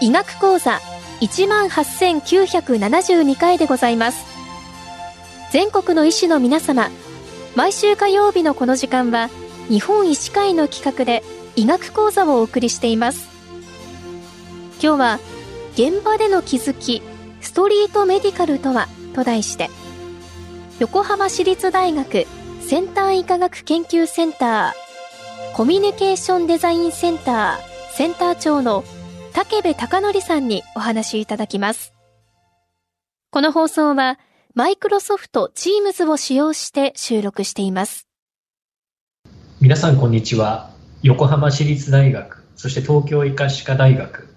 医学講座18,972回でございます。全国の医師の皆様毎週火曜日のこの時間は日本医師会の企画で医学講座をお送りしています今日は現場での気づきストリートメディカルとはと題して横浜市立大学先端医科学研究センターコミュニケーションデザインセンターセンター長の竹部隆則さんにお話いただきます。この放送はマイクロソフト Teams を使用して収録しています。皆さんこんにちは。横浜市立大学、そして東京医科歯科大学、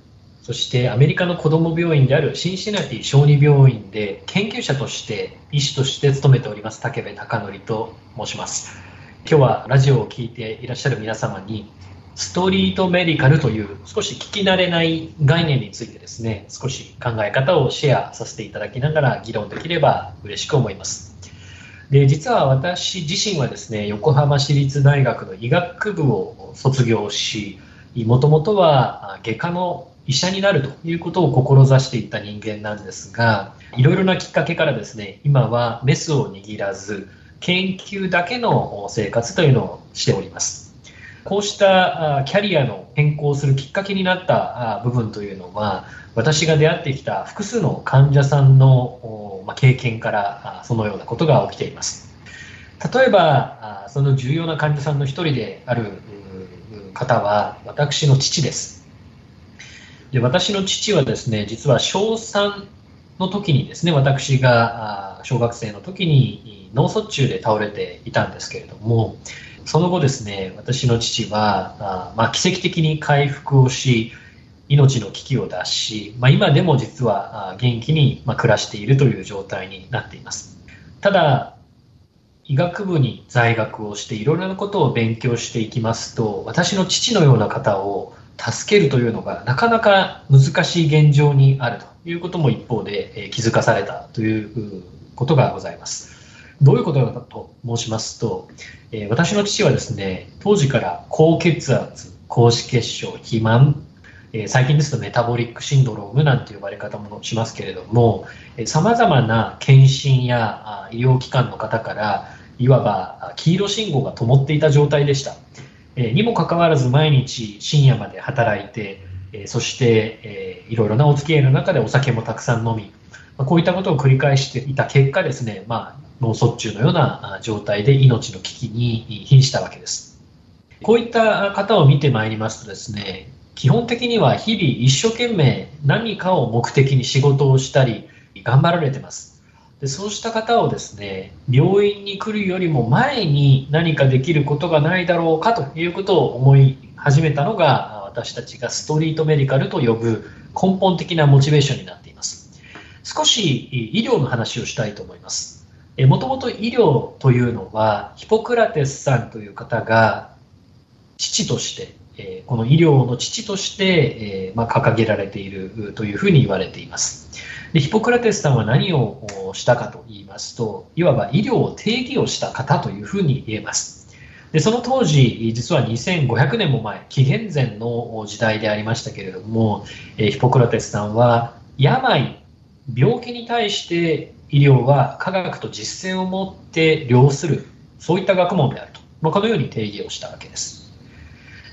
そしてアメリカの子ども病院であるシンシナティ小児病院で研究者として医師として勤めております竹部隆則と申します。今日はラジオを聴いていらっしゃる皆様にストリートメディカルという少し聞き慣れない概念についてですね、少し考え方をシェアさせていただきながら議論できれば嬉しく思います。で、実は私自身はですね、横浜市立大学の医学部を卒業し、もともとは外科の医者になるということを志していった人間なんですが、いろいろなきっかけからですね、今はメスを握らず、研究だけの生活というのをしております。こうしたキャリアの変更するきっかけになった部分というのは、私が出会ってきた複数の患者さんの経験からそのようなことが起きています。例えば、その重要な患者さんの一人である方は、私の父です。で私の父はですね、実は小3の時にですね、私が小学生の時に脳卒中で倒れていたんですけれども、その後ですね、私の父は、あまあ、奇跡的に回復をし、命の危機を脱し、まあ、今でも実は元気に暮らしているという状態になっています。ただ、医学部に在学をしていろいろなことを勉強していきますと、私の父のような方を助けるというのがなかなか難しい現状にあるということも一方で気づかされたということがございます。どういうことかと申しますと、えー、私の父はですね、当時から高血圧、高脂血症、肥満、えー、最近ですとメタボリックシンドロームなんて呼ばれ方もしますけれども、さまざまな検診や医療機関の方から、いわば黄色信号が灯っていた状態でした。えー、にもかかわらず毎日深夜まで働いて、えー、そして、えー、いろいろなお付き合いの中でお酒もたくさん飲み、ま、こういったことを繰り返していた結果ですね、まあ、脳卒中のような状態で命の危機に瀕したわけです。こういった方を見てまいりますとですね、基本的には日々一生懸命何かを目的に仕事をしたり頑張られてます。でそうした方をですね、病院に来るよりも前に何かできることがないだろうかということを思い始めたのが私たちがストリートメディカルと呼ぶ根本的なモチベーションになっています。少し医療の話をしたいと思います。もともと医療というのは、ヒポクラテスさんという方が、父として、えこの医療の父として、えま、掲げられているというふうに言われています。でヒポクラテスさんは何をしたかと言いますと、いわば医療を定義をした方というふうに言えます。でその当時、実は2500年も前、紀元前の時代でありましたけれども、えヒポクラテスさんは病、病気に対して医療は科学と実践をもって量する、そういった学問であると、まあ、このように定義をしたわけです。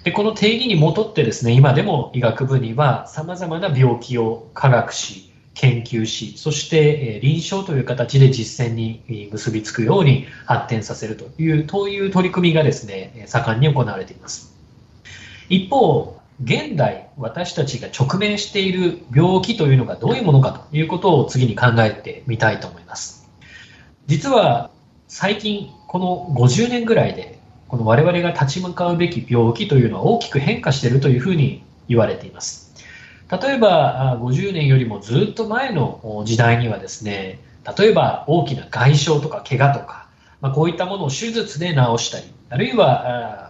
で、この定義にもとってですね、今でも医学部には様々な病気を科学し、研究し、そして臨床という形で実践に結びつくように発展させるという、そういう取り組みがですね、盛んに行われています。一方、現代私たちが直面している病気というのがどういうものかということを次に考えてみたいと思います。実は最近この50年ぐらいでこの我々が立ち向かうべき病気というのは大きく変化しているというふうに言われています。例えば50年よりもずっと前の時代にはですね、例えば大きな外傷とか怪我とか、まあ、こういったものを手術で治したり、あるいは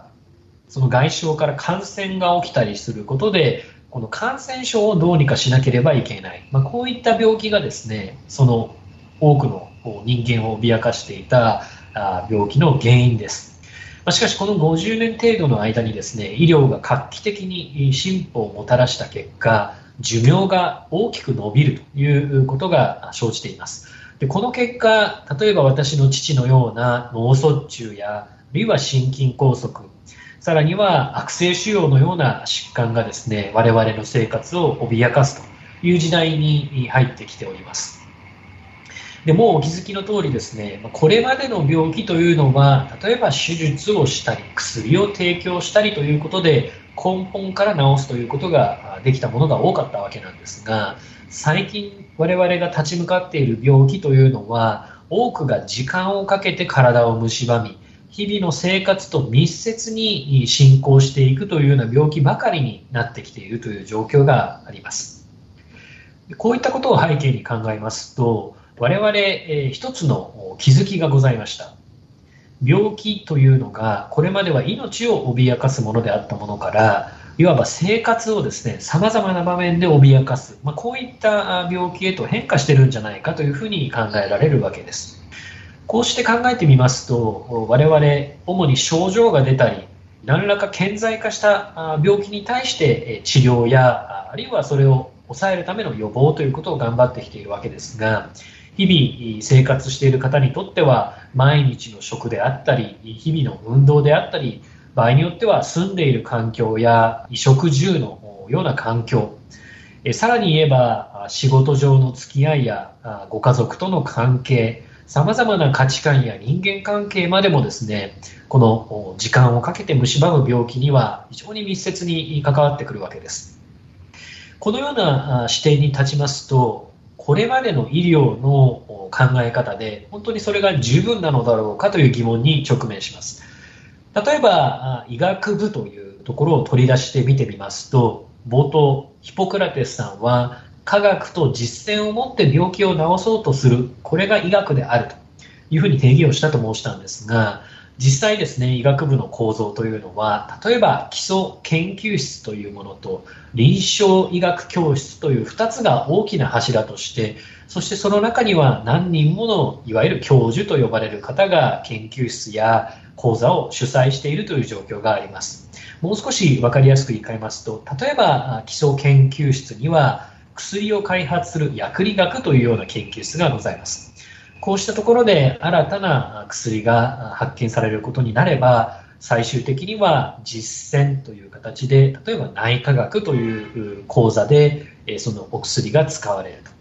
その外傷から感染が起きたりすることで、この感染症をどうにかしなければいけない。まあ、こういった病気がですね、その多くの人間を脅かしていた病気の原因です。ましかしこの50年程度の間にですね、医療が画期的に進歩をもたらした結果、寿命が大きく伸びるということが生じています。でこの結果、例えば私の父のような脳卒中や、あるいは心筋梗塞、さらには悪性腫瘍のような疾患がですね、我々の生活を脅かすという時代に入ってきております。でもうお気づきの通りですね、これまでの病気というのは、例えば手術をしたり、薬を提供したりということで、根本から治すということができたものが多かったわけなんですが、最近我々が立ち向かっている病気というのは、多くが時間をかけて体を蝕み、日々の生活と密接に進行していくというような病気ばかりになってきているという状況があります。こういったことを背景に考えますと、我々、えー、一つの気づきがございました。病気というのが、これまでは命を脅かすものであったものから、いわば生活をですね、様々な場面で脅かす、まあ、こういった病気へと変化してるんじゃないかというふうに考えられるわけです。こうして考えてみますと、我々、主に症状が出たり、何らか顕在化した病気に対して治療や、あるいはそれを抑えるための予防ということを頑張ってきているわけですが、日々生活している方にとっては毎日の食であったり日々の運動であったり場合によっては住んでいる環境や衣食住のような環境さらに言えば仕事上の付き合いやご家族との関係様々な価値観や人間関係までもですねこの時間をかけて蝕む病気には非常に密接に関わってくるわけですこのような視点に立ちますとこれまでの医療の考え方で本当にそれが十分なのだろうかという疑問に直面します。例えば医学部というところを取り出して見てみますと冒頭ヒポクラテスさんは科学と実践をもって病気を治そうとするこれが医学であるというふうに定義をしたと申したんですが実際ですね、医学部の構造というのは、例えば基礎研究室というものと臨床医学教室という2つが大きな柱として、そしてその中には何人ものいわゆる教授と呼ばれる方が研究室や講座を主催しているという状況があります。もう少し分かりやすく言い換えますと、例えば基礎研究室には薬を開発する薬理学というような研究室がございます。こうしたところで新たな薬が発見されることになれば、最終的には実践という形で、例えば内科学という講座で、そのお薬が使われると。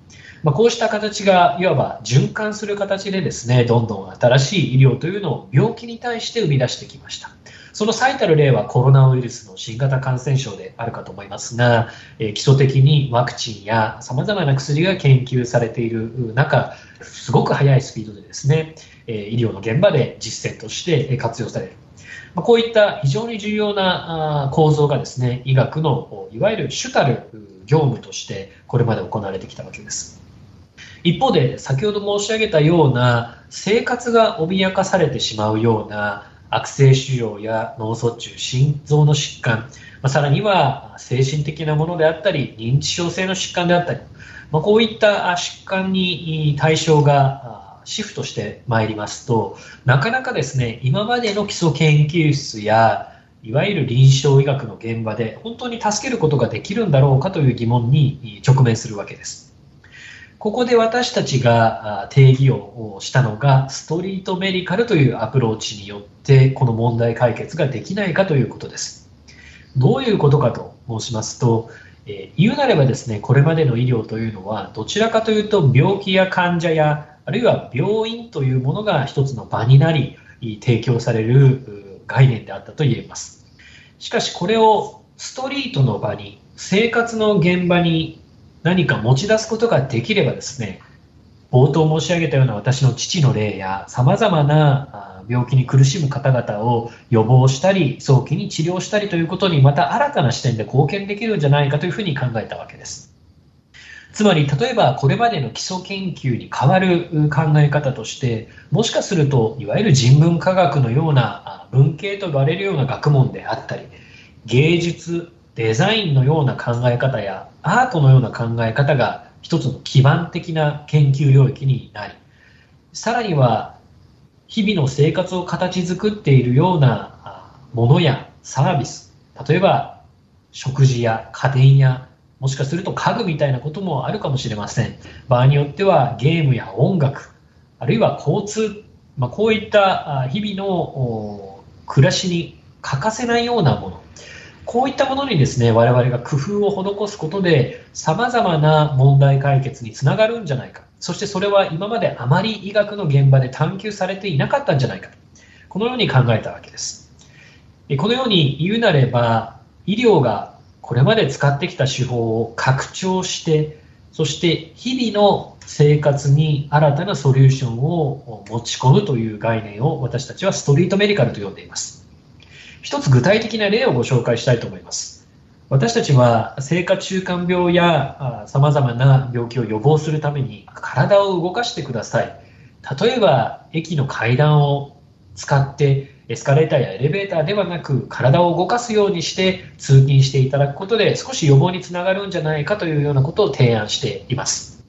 まあ、こうした形がいわば循環する形でですね、どんどん新しい医療というのを病気に対して生み出してきました。その最たる例はコロナウイルスの新型感染症であるかと思いますが、え基礎的にワクチンや様々な薬が研究されている中、すごく速いスピードでですね、え医療の現場で実践として活用される。まこういった非常に重要な構造がですね、医学のいわゆる主たる業務としてこれまで行われてきたわけです。一方で、先ほど申し上げたような生活が脅かされてしまうような悪性腫瘍や脳卒中、心臓の疾患、ま、さらには精神的なものであったり、認知症性の疾患であったり、ま、こういった疾患に対象がシフトしてまいりますと、なかなかですね、今までの基礎研究室や、いわゆる臨床医学の現場で本当に助けることができるんだろうかという疑問に直面するわけです。ここで私たちが定義をしたのが、ストリートメディカルというアプローチによって、この問題解決ができないかということです。どういうことかと申しますと、えー、言うなればですね、これまでの医療というのは、どちらかというと病気や患者や、あるいは病院というものが一つの場になり、提供される概念であったと言えます。しかしこれをストリートの場に、生活の現場に何か持ち出すことができればですね、冒頭申し上げたような私の父の例や様々な病気に苦しむ方々を予防したり、早期に治療したりということにまた新たな視点で貢献できるんじゃないかというふうに考えたわけです。つまり例えばこれまでの基礎研究に代わる考え方としてもしかするといわゆる人文科学のような文系と呼ばれるような学問であったり芸術デザインのような考え方やアートのような考え方が一つの基盤的な研究領域になりさらには日々の生活を形作っているようなものやサービス例えば食事や家電やもしかすると家具みたいなこともあるかもしれません。場合によってはゲームや音楽、あるいは交通、まあ、こういった日々の暮らしに欠かせないようなもの、こういったものにですね、我々が工夫を施すことで、様々な問題解決につながるんじゃないか。そしてそれは今まであまり医学の現場で探求されていなかったんじゃないか。このように考えたわけです。このように言うなれば、医療がこれまで使ってきた手法を拡張してそして日々の生活に新たなソリューションを持ち込むという概念を私たちはストリートメディカルと呼んでいます一つ具体的な例をご紹介したいと思います私たちは生活習慣病やさまざまな病気を予防するために体を動かしてください例えば駅の階段を使ってエスカレーターやエレベーターではなく体を動かすようにして通勤していただくことで少し予防につながるんじゃないかというようなことを提案しています。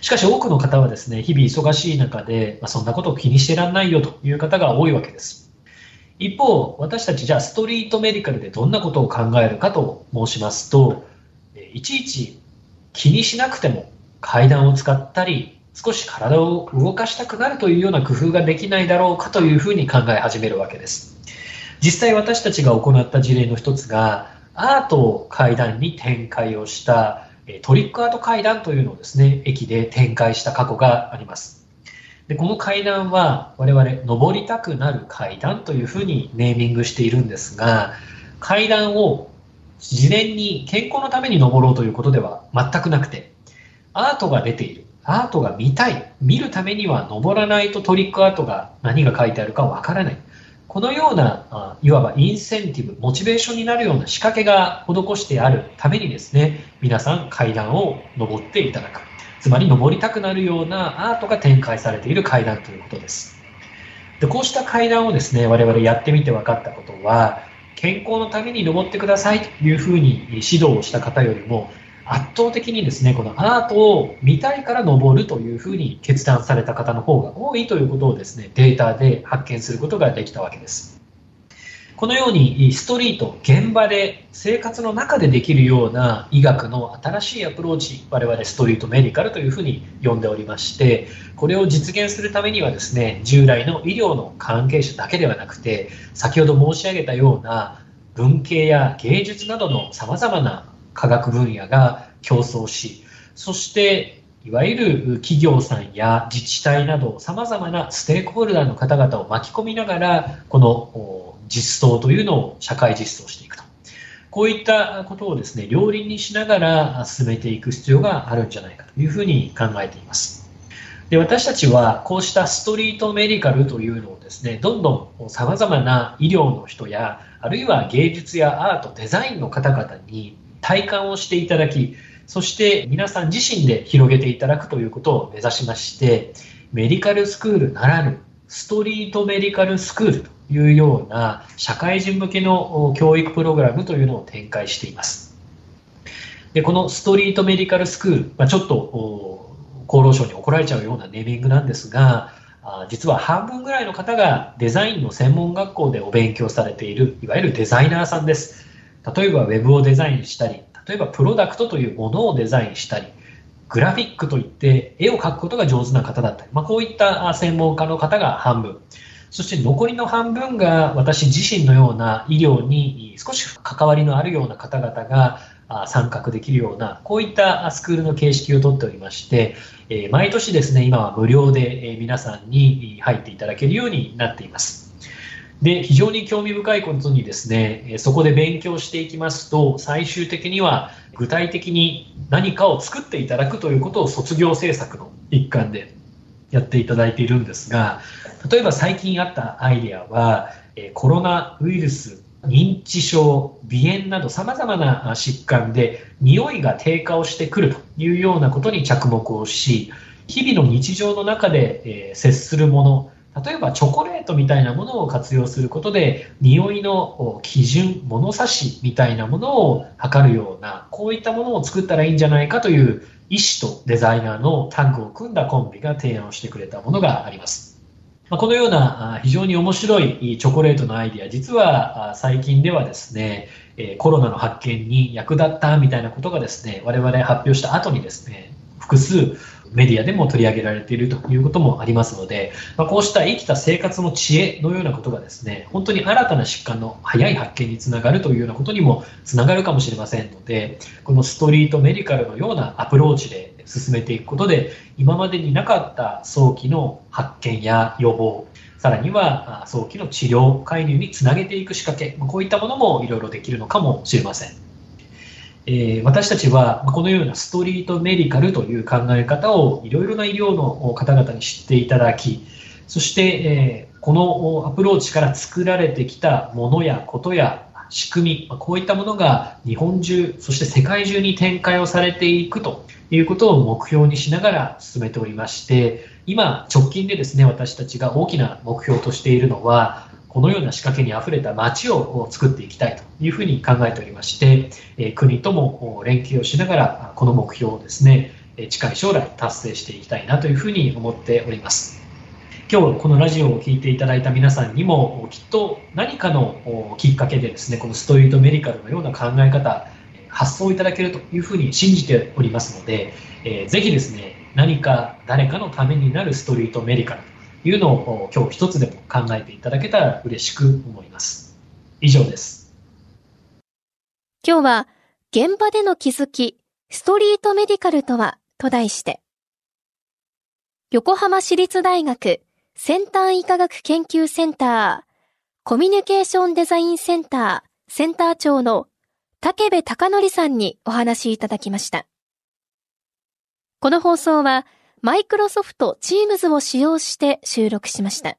しかし多くの方はですね、日々忙しい中で、まあ、そんなことを気にしてらんないよという方が多いわけです。一方、私たちじゃあストリートメディカルでどんなことを考えるかと申しますと、いちいち気にしなくても階段を使ったり少し体を動かしたくなるというような工夫ができないだろうかというふうに考え始めるわけです。実際私たちが行った事例の一つが、アートを階段に展開をしたトリックアート階段というのをですね、駅で展開した過去があります。でこの階段は我々登りたくなる階段というふうにネーミングしているんですが、階段を事前に健康のために登ろうということでは全くなくて、アートが出ている。アートが見たい、見るためには登らないとトリックアートが何が書いてあるかわからない。このような、いわばインセンティブ、モチベーションになるような仕掛けが施してあるためにですね、皆さん階段を登っていただく。つまり登りたくなるようなアートが展開されている階段ということです。でこうした階段をですね、我々やってみて分かったことは、健康のために登ってくださいというふうに指導をした方よりも、圧倒的にですね、このアートを見たいから登るというふうに決断された方の方が多いということをですね、データで発見することができたわけです。このようにストリート、現場で生活の中でできるような医学の新しいアプローチ、我々ストリートメディカルというふうに呼んでおりまして、これを実現するためにはですね、従来の医療の関係者だけではなくて、先ほど申し上げたような文系や芸術などの様々な科学分野が競争し、そしていわゆる企業さんや自治体など様々なステークホルダーの方々を巻き込みながら、この実装というのを社会実装していくと。こういったことをですね、両輪にしながら進めていく必要があるんじゃないかというふうに考えています。で私たちはこうしたストリートメディカルというのをですね、どんどん様々な医療の人や、あるいは芸術やアート、デザインの方々に体感をしていただき、そして皆さん自身で広げていただくということを目指しまして、メディカルスクールならぬストリートメディカルスクールというような社会人向けの教育プログラムというのを展開しています。で、このストリートメディカルスクール、まあ、ちょっと厚労省に怒られちゃうようなネーミングなんですが、実は半分ぐらいの方がデザインの専門学校でお勉強されている、いわゆるデザイナーさんです。例えばウェブをデザインしたり、例えばプロダクトというものをデザインしたり、グラフィックといって絵を描くことが上手な方だったり、まあ、こういった専門家の方が半分。そして残りの半分が私自身のような医療に少し関わりのあるような方々が参画できるような、こういったスクールの形式をとっておりまして、毎年ですね、今は無料で皆さんに入っていただけるようになっています。で、非常に興味深いことにですね、そこで勉強していきますと、最終的には具体的に何かを作っていただくということを卒業制作の一環でやっていただいているんですが、例えば最近あったアイデアは、コロナウイルス認知症、鼻炎など様々な疾患で匂いが低下をしてくるというようなことに着目をし、日々の日常の中で、え接するもの、例えばチョコレートみたいなものを活用することで、匂いの基準、物差しみたいなものを測るような、こういったものを作ったらいいんじゃないかという医師とデザイナーのタッグを組んだコンビが提案をしてくれたものがあります。まこのような非常に面白いチョコレートのアイディア、実は最近ではですね、コロナの発見に役立ったみたいなことがですね、我々発表した後にですね、複数メディアでも取り上げられているということもありますので、まあ、こうした生きた生活の知恵のようなことがですね、本当に新たな疾患の早い発見につながるというようなことにもつながるかもしれませんので、このストリートメディカルのようなアプローチで進めていくことで、今までになかった早期の発見や予防、さらには早期の治療介入につなげていく仕掛け、こういったものもいろいろできるのかもしれません。えー、私たちはこのようなストリートメディカルという考え方をいろいろな医療の方々に知っていただき、そして、えー、このアプローチから作られてきたものやことや仕組み、こういったものが日本中、そして世界中に展開をされていくということを目標にしながら進めておりまして、今、直近でですね、私たちが大きな目標としているのは、このような仕掛けにあふれた街を作っていきたいというふうに考えておりまして、え国とも連携をしながら、この目標をですね、近い将来達成していきたいなというふうに思っております。今日このラジオを聴いていただいた皆さんにもきっと何かのきっかけでですねこのストリートメディカルのような考え方発想いただけるというふうに信じておりますので、えー、ぜひですね何か誰かのためになるストリートメディカルというのを今日一つでも考えていただけたら嬉しく思います。以上です。今日は現場での気づき、ストリートメディカルとはと題して、横浜市立大学先端医科学研究センターコミュニケーションデザインセンターセンター長の竹部隆則さんにお話いただきました。この放送はマイクロソフト Teams を使用して収録しました。